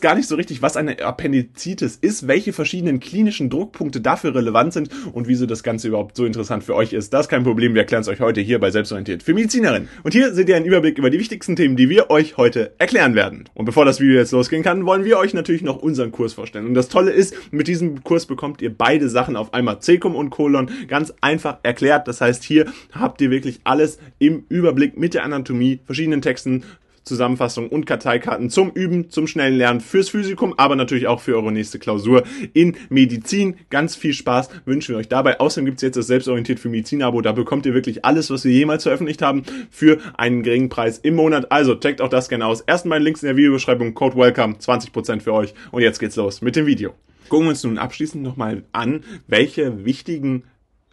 gar nicht so richtig, was eine Appendizitis ist, welche verschiedenen klinischen Druckpunkte dafür relevant sind und wieso das Ganze überhaupt so interessant für euch ist. Das ist kein Problem, wir erklären es euch heute hier bei Selbstorientiert für Medizinerinnen. Und hier seht ihr einen Überblick über die wichtigsten Themen, die wir euch heute erklären werden. Und bevor das Video jetzt losgehen kann, wollen wir euch natürlich noch unseren Kurs vorstellen. Und das Tolle ist, mit diesem Kurs bekommt ihr beide Sachen auf einmal, Cecum und Kolon, ganz einfach erklärt. Das heißt, hier habt ihr wirklich alles im Überblick mit der Anatomie, verschiedenen Texten, Zusammenfassung und Karteikarten zum Üben, zum schnellen Lernen fürs Physikum, aber natürlich auch für eure nächste Klausur in Medizin. Ganz viel Spaß wünschen wir euch dabei. Außerdem gibt's jetzt das Selbstorientiert für Medizin-Abo. Da bekommt ihr wirklich alles, was wir jemals veröffentlicht haben, für einen geringen Preis im Monat. Also checkt auch das gerne aus. Erstmal Links in der Videobeschreibung, Code WELCOME, 20% für euch. Und jetzt geht's los mit dem Video. Gucken wir uns nun abschließend nochmal an, welche wichtigen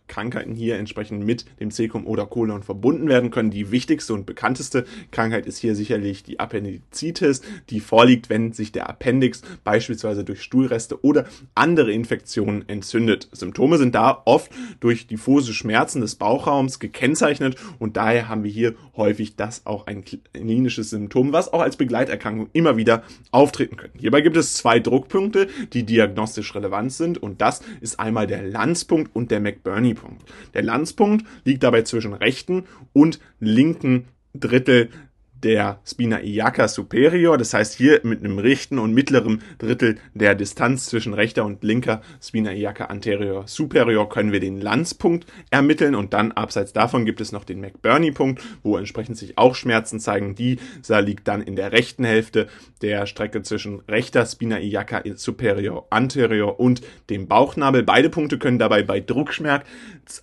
Krankheiten hier entsprechend mit dem Cecum oder Kolon verbunden werden können. Die wichtigste und bekannteste Krankheit ist hier sicherlich die Appendizitis, die vorliegt, wenn sich der Appendix beispielsweise durch Stuhlreste oder andere Infektionen entzündet. Symptome sind da oft durch diffuse Schmerzen des Bauchraums gekennzeichnet und daher haben wir hier häufig das auch ein klinisches Symptom, was auch als Begleiterkrankung immer wieder auftreten könnte. Hierbei gibt es zwei Druckpunkte, die diagnostisch relevant sind und das ist einmal der Lanzpunkt und der McBurney Punkt. Der Lanzpunkt liegt dabei zwischen rechten und linken Drittel der Spina iliaca superior, das heißt hier mit einem rechten und mittleren Drittel der Distanz zwischen rechter und linker Spina iliaca anterior superior können wir den Lanzpunkt ermitteln und dann abseits davon gibt es noch den McBurney-Punkt, wo entsprechend sich auch Schmerzen zeigen. Dieser liegt dann in der rechten Hälfte der Strecke zwischen rechter Spina iliaca superior anterior und dem Bauchnabel. Beide Punkte können dabei bei Druckschmerz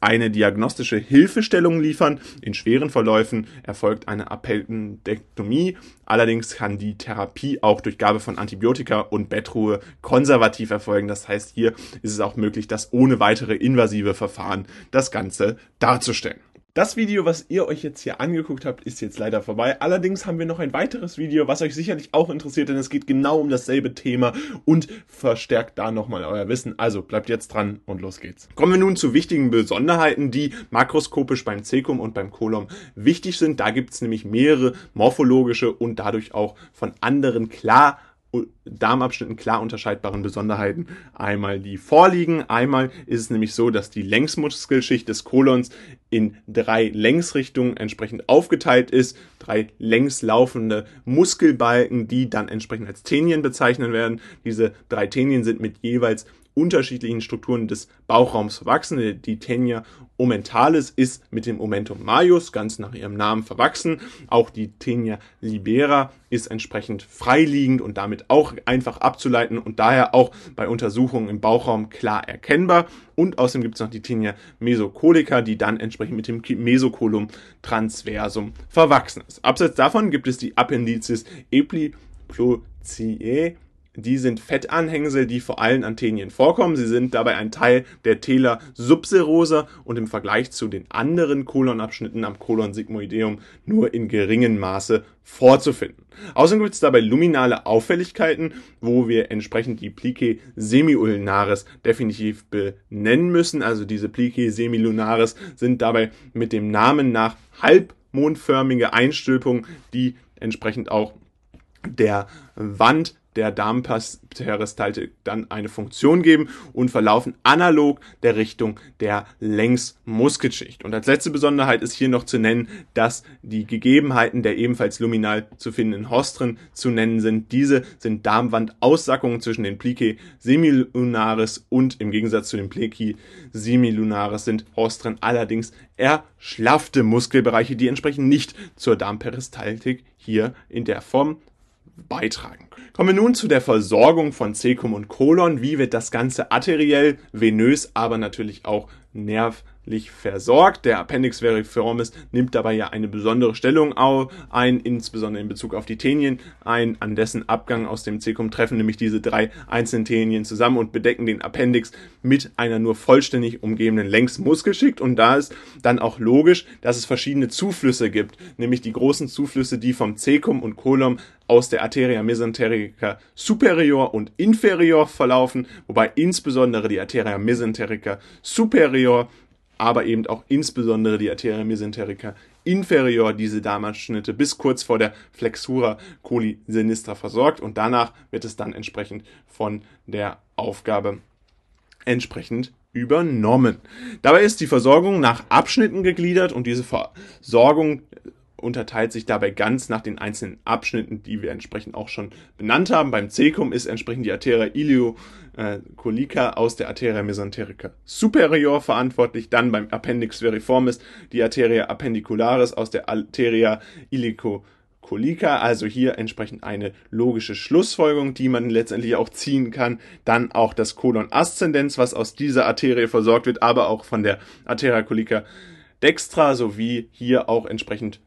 eine diagnostische Hilfestellung liefern. In schweren Verläufen erfolgt eine Appellen Appendektomie. Allerdings kann die Therapie auch durch Gabe von Antibiotika und Bettruhe konservativ erfolgen. Das heißt, hier ist es auch möglich, das ohne weitere invasive Verfahren das Ganze darzustellen. Das Video, was ihr euch jetzt hier angeguckt habt, ist jetzt leider vorbei. Allerdings haben wir noch ein weiteres Video, was euch sicherlich auch interessiert, denn es geht genau um dasselbe Thema und verstärkt da nochmal euer Wissen. Also bleibt jetzt dran und los geht's. Kommen wir nun zu wichtigen Besonderheiten, die makroskopisch beim Cecum und beim Kolom wichtig sind. Da gibt's nämlich mehrere morphologische und dadurch auch von anderen klar Darmabschnitten klar unterscheidbaren Besonderheiten einmal die vorliegen. Einmal ist es nämlich so, dass die Längsmuskelschicht des Kolons in drei Längsrichtungen entsprechend aufgeteilt ist. Drei längs laufende Muskelbalken, die dann entsprechend als Tenien bezeichnet werden. Diese drei Tenien sind mit jeweils unterschiedlichen Strukturen des Bauchraums verwachsen. Die Tenia omentalis ist mit dem Omentum majus ganz nach ihrem Namen verwachsen. Auch die Tenia libera ist entsprechend freiliegend und damit auch einfach abzuleiten und daher auch bei Untersuchungen im Bauchraum klar erkennbar. Und außerdem gibt es noch die Tenia mesocolica, die dann entsprechend mit dem Mesocolum transversum verwachsen ist. Abseits davon gibt es die Appendices epiploziae die sind Fettanhängsel, die vor allen Antenien vorkommen. Sie sind dabei ein Teil der Tela subserosa und im Vergleich zu den anderen Kolonabschnitten am Kolon sigmoideum nur in geringem Maße vorzufinden. Außerdem gibt es dabei luminale Auffälligkeiten, wo wir entsprechend die Plicae semiulnaris definitiv benennen müssen. Also diese Plicae semilunaris sind dabei mit dem Namen nach halbmondförmige Einstülpungen, die entsprechend auch der Wand der Darmperistaltik dann eine Funktion geben und verlaufen analog der Richtung der Längsmuskelschicht. Und als letzte Besonderheit ist hier noch zu nennen, dass die Gegebenheiten der ebenfalls luminal zu findenden Hostren zu nennen sind. Diese sind Darmwandaussackungen zwischen den Plicae semilunaris und im Gegensatz zu den Plicae semilunaris sind Hostren allerdings erschlaffte Muskelbereiche, die entsprechend nicht zur Darmperistaltik hier in der Form beitragen. Kommen wir nun zu der Versorgung von Cecum und Kolon. Wie wird das Ganze arteriell, venös, aber natürlich auch nerv versorgt. Der Appendix veriformis nimmt dabei ja eine besondere Stellung ein, insbesondere in Bezug auf die Tenien ein. An dessen Abgang aus dem Cecum treffen nämlich diese drei einzelnen Tenien zusammen und bedecken den Appendix mit einer nur vollständig umgebenden Längsmuskelschicht. Und da ist dann auch logisch, dass es verschiedene Zuflüsse gibt, nämlich die großen Zuflüsse, die vom Cecum und Colum aus der Arteria mesenterica superior und inferior verlaufen, wobei insbesondere die Arteria mesenterica superior aber eben auch insbesondere die Arteria mesenterica inferior, diese Darmabschnitte bis kurz vor der Flexura coli sinistra versorgt und danach wird es dann entsprechend von der Aufgabe entsprechend übernommen. Dabei ist die Versorgung nach Abschnitten gegliedert und diese Versorgung unterteilt sich dabei ganz nach den einzelnen Abschnitten, die wir entsprechend auch schon benannt haben. Beim Cecum ist entsprechend die Arteria iliocolica aus der Arteria mesenterica superior verantwortlich. Dann beim Appendix veriformis die Arteria appendicularis aus der Arteria ilico Colica, also hier entsprechend eine logische Schlussfolgerung, die man letztendlich auch ziehen kann. Dann auch das Colon ascendens, was aus dieser Arterie versorgt wird, aber auch von der Arteria colica dextra sowie hier auch entsprechend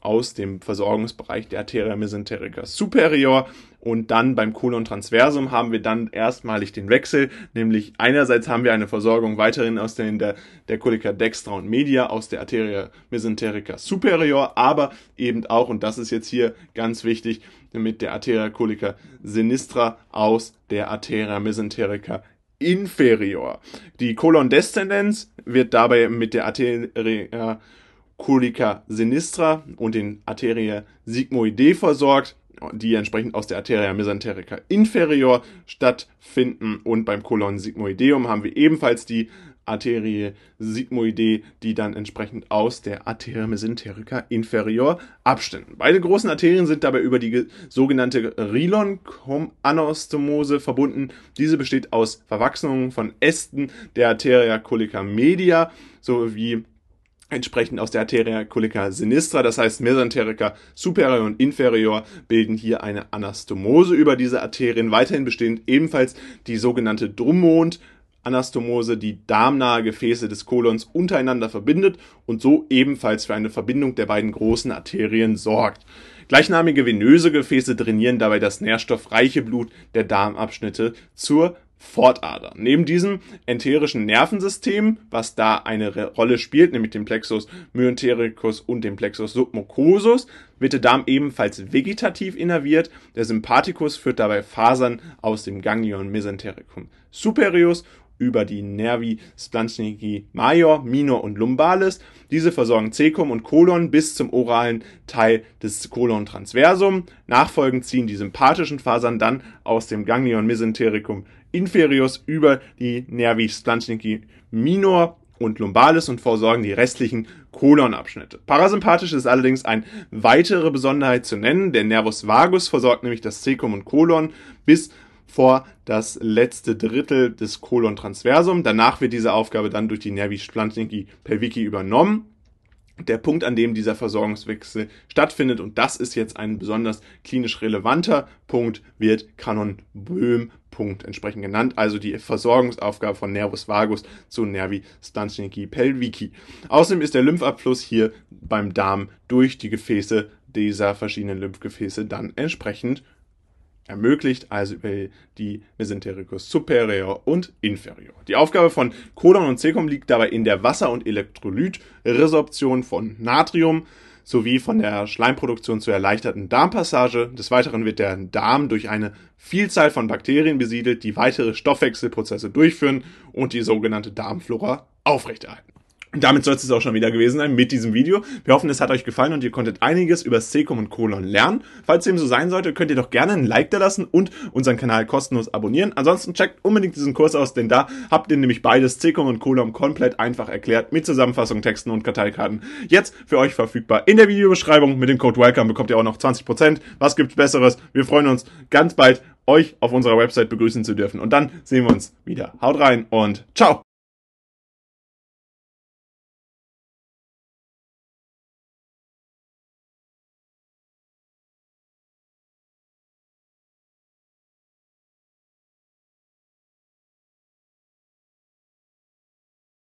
aus dem Versorgungsbereich der Arteria mesenterica superior und dann beim Colon transversum haben wir dann erstmalig den Wechsel, nämlich einerseits haben wir eine Versorgung weiterhin aus der, der, der Colica dextra und media aus der Arteria mesenterica superior, aber eben auch, und das ist jetzt hier ganz wichtig, mit der Arteria colica sinistra aus der Arteria mesenterica inferior. Die Colon-Deszendenz wird dabei mit der Arteria Colica sinistra und den Arteria sigmoidae versorgt, die entsprechend aus der Arteria mesenterica inferior stattfinden. Und beim Colon sigmoideum haben wir ebenfalls die Arterie sigmoidae, die dann entsprechend aus der Arteria mesenterica inferior abstünden. Beide großen Arterien sind dabei über die sogenannte Rilon-Anastomose verbunden. Diese besteht aus Verwachsungen von Ästen der Arteria colica media sowie entsprechend aus der Arteria colica sinistra, das heißt Mesenterica superior und inferior bilden hier eine Anastomose über diese Arterien. Weiterhin bestehen ebenfalls die sogenannte Drummond Anastomose, die darmnahe Gefäße des Kolons untereinander verbindet und so ebenfalls für eine Verbindung der beiden großen Arterien sorgt. Gleichnamige venöse Gefäße trainieren dabei das nährstoffreiche Blut der Darmabschnitte zur Fortader. Neben diesem enterischen Nervensystem, was da eine Rolle spielt, nämlich dem Plexus myentericus und dem Plexus submucosus, wird der Darm ebenfalls vegetativ innerviert. Der Sympathikus führt dabei Fasern aus dem Ganglion mesentericum superius über die Nervi splanchnici major, minor und lumbalis. Diese versorgen Cecum und Kolon bis zum oralen Teil des Colon transversum. Nachfolgend ziehen die sympathischen Fasern dann aus dem Ganglion mesentericum inferius über die Nervi splanchnici minor und lumbalis und versorgen die restlichen Kolonabschnitte. Parasympathisch ist allerdings eine weitere Besonderheit zu nennen. Der Nervus vagus versorgt nämlich das Cecum und Kolon bis vor das letzte Drittel des Colon transversum. Danach wird diese Aufgabe dann durch die Nervi splanchnici pelvici übernommen. Der Punkt, an dem dieser Versorgungswechsel stattfindet, und das ist jetzt ein besonders klinisch relevanter Punkt, wird Kanon-Böhm-Punkt entsprechend genannt, also die Versorgungsaufgabe von Nervus vagus zu Nervi splanchnici pelvici. Außerdem ist der Lymphabfluss hier beim Darm durch die Gefäße dieser verschiedenen Lymphgefäße dann entsprechend ermöglicht, also über die Mesentericus superior und inferior. Die Aufgabe von Colon und Cecum liegt dabei in der Wasser- und Elektrolytresorption von Natrium sowie von der Schleimproduktion zur erleichterten Darmpassage. Des Weiteren wird der Darm durch eine Vielzahl von Bakterien besiedelt, die weitere Stoffwechselprozesse durchführen und die sogenannte Darmflora aufrechterhalten. Damit soll es auch schon wieder gewesen sein mit diesem Video. Wir hoffen, es hat euch gefallen und ihr konntet einiges über Secum und Colon lernen. Falls dem so sein sollte, könnt ihr doch gerne ein Like da lassen und unseren Kanal kostenlos abonnieren. Ansonsten checkt unbedingt diesen Kurs aus, denn da habt ihr nämlich beides, Secum und Colon, komplett einfach erklärt mit Zusammenfassung, Texten und Karteikarten. Jetzt für euch verfügbar in der Videobeschreibung. Mit dem Code WELCOME bekommt ihr auch noch 20%. Was gibt's Besseres? Wir freuen uns ganz bald, euch auf unserer Website begrüßen zu dürfen. Und dann sehen wir uns wieder. Haut rein und ciao!